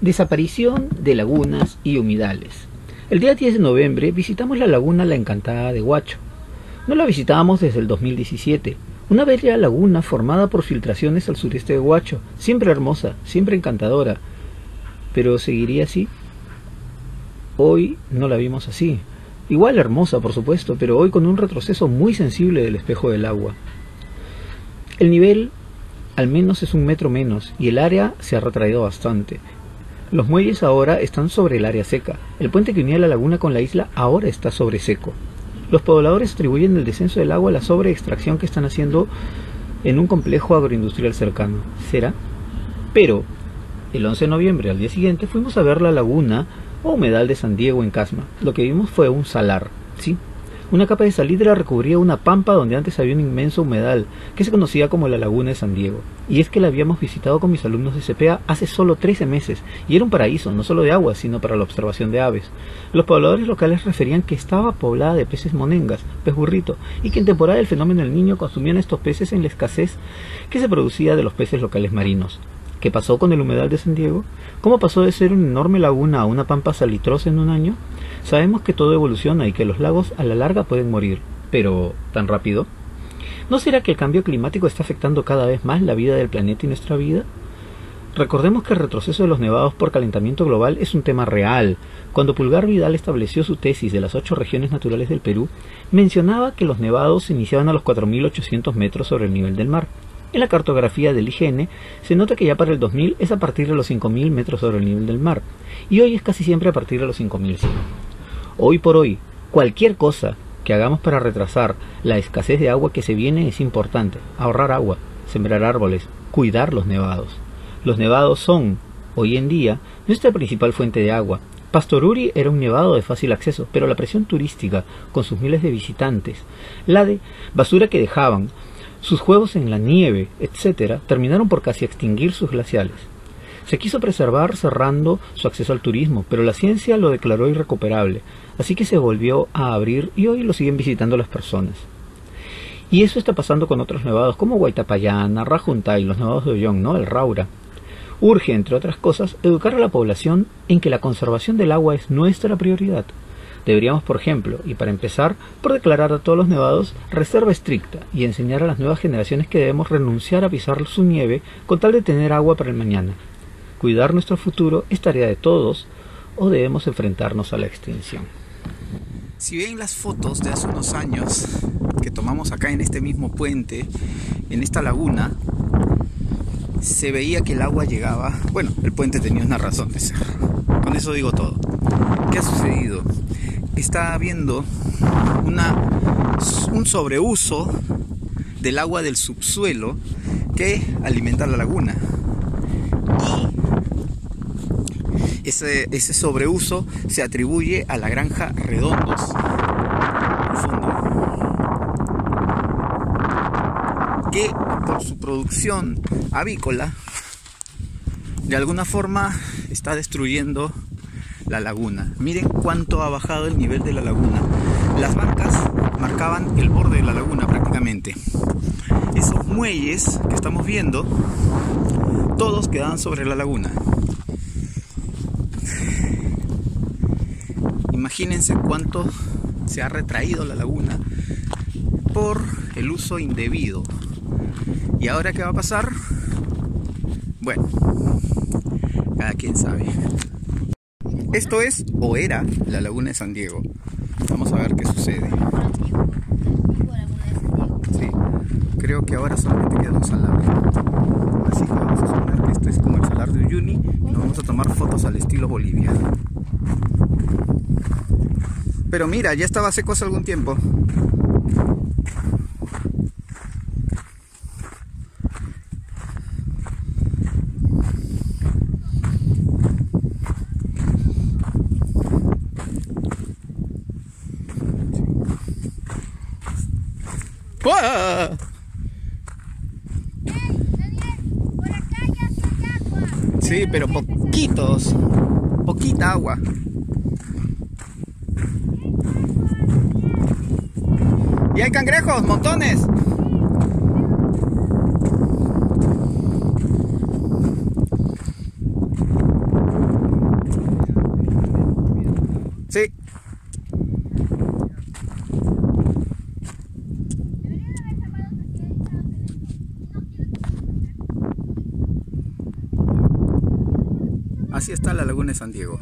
Desaparición de lagunas y humedales. El día 10 de noviembre visitamos la laguna La Encantada de Huacho. No la visitábamos desde el 2017. Una bella laguna formada por filtraciones al sureste de Huacho, siempre hermosa, siempre encantadora. Pero ¿seguiría así? Hoy no la vimos así. Igual hermosa, por supuesto, pero hoy con un retroceso muy sensible del espejo del agua. El nivel al menos es un metro menos y el área se ha retraído bastante. Los muelles ahora están sobre el área seca. El puente que unía la laguna con la isla ahora está sobre seco. Los pobladores atribuyen el descenso del agua a la sobreextracción que están haciendo en un complejo agroindustrial cercano. ¿Será? Pero, el 11 de noviembre, al día siguiente, fuimos a ver la laguna o humedal de San Diego en Casma. Lo que vimos fue un salar, ¿sí? Una capa de salitre recubría una pampa donde antes había un inmenso humedal, que se conocía como la Laguna de San Diego. Y es que la habíamos visitado con mis alumnos de CPA hace solo 13 meses, y era un paraíso, no solo de agua, sino para la observación de aves. Los pobladores locales referían que estaba poblada de peces monengas, pez burrito, y que en temporada del fenómeno del niño consumían estos peces en la escasez que se producía de los peces locales marinos. ¿Qué pasó con el humedal de San Diego? ¿Cómo pasó de ser una enorme laguna a una pampa salitrosa en un año? Sabemos que todo evoluciona y que los lagos a la larga pueden morir, pero ¿tan rápido? ¿No será que el cambio climático está afectando cada vez más la vida del planeta y nuestra vida? Recordemos que el retroceso de los nevados por calentamiento global es un tema real. Cuando Pulgar Vidal estableció su tesis de las ocho regiones naturales del Perú, mencionaba que los nevados se iniciaban a los 4.800 metros sobre el nivel del mar. En la cartografía del IGN se nota que ya para el 2000 es a partir de los 5.000 metros sobre el nivel del mar, y hoy es casi siempre a partir de los 5.100. Hoy por hoy, cualquier cosa que hagamos para retrasar la escasez de agua que se viene es importante. Ahorrar agua, sembrar árboles, cuidar los nevados. Los nevados son, hoy en día, nuestra principal fuente de agua. Pastoruri era un nevado de fácil acceso, pero la presión turística, con sus miles de visitantes, la de basura que dejaban, sus juegos en la nieve, etc., terminaron por casi extinguir sus glaciales. Se quiso preservar cerrando su acceso al turismo, pero la ciencia lo declaró irrecuperable, así que se volvió a abrir y hoy lo siguen visitando las personas. Y eso está pasando con otros nevados como Guaitapayana, Rajuntay, los nevados de Ollón, ¿no? El Raura. Urge, entre otras cosas, educar a la población en que la conservación del agua es nuestra prioridad. Deberíamos, por ejemplo, y para empezar, por declarar a todos los nevados reserva estricta y enseñar a las nuevas generaciones que debemos renunciar a pisar su nieve con tal de tener agua para el mañana. Cuidar nuestro futuro es tarea de todos o debemos enfrentarnos a la extinción. Si ven las fotos de hace unos años que tomamos acá en este mismo puente, en esta laguna, se veía que el agua llegaba. Bueno, el puente tenía una razón de ser. Con eso digo todo. ¿Qué ha sucedido? Está habiendo una, un sobreuso del agua del subsuelo que alimenta la laguna. Y ese, ese sobreuso se atribuye a la granja Redondos. Que por su producción avícola, de alguna forma está destruyendo la laguna. Miren cuánto ha bajado el nivel de la laguna. Las bancas marcaban el borde de la laguna prácticamente. Esos muelles que estamos viendo, todos quedaban sobre la laguna. Imagínense cuánto se ha retraído la laguna por el uso indebido. ¿Y ahora qué va a pasar? Bueno, cada quien sabe. Esto es o era la laguna de San Diego. Vamos a ver qué sucede. Sí, creo que ahora solamente queda un salar. Así que vamos a suponer que este es como el salar de Uyuni y nos vamos a tomar fotos al estilo Bolivia. Pero mira, ya estaba seco hace algún tiempo. Sí, pero poquitos, poquita agua. Y hay cangrejos, montones. Sí. Así está la laguna de San Diego.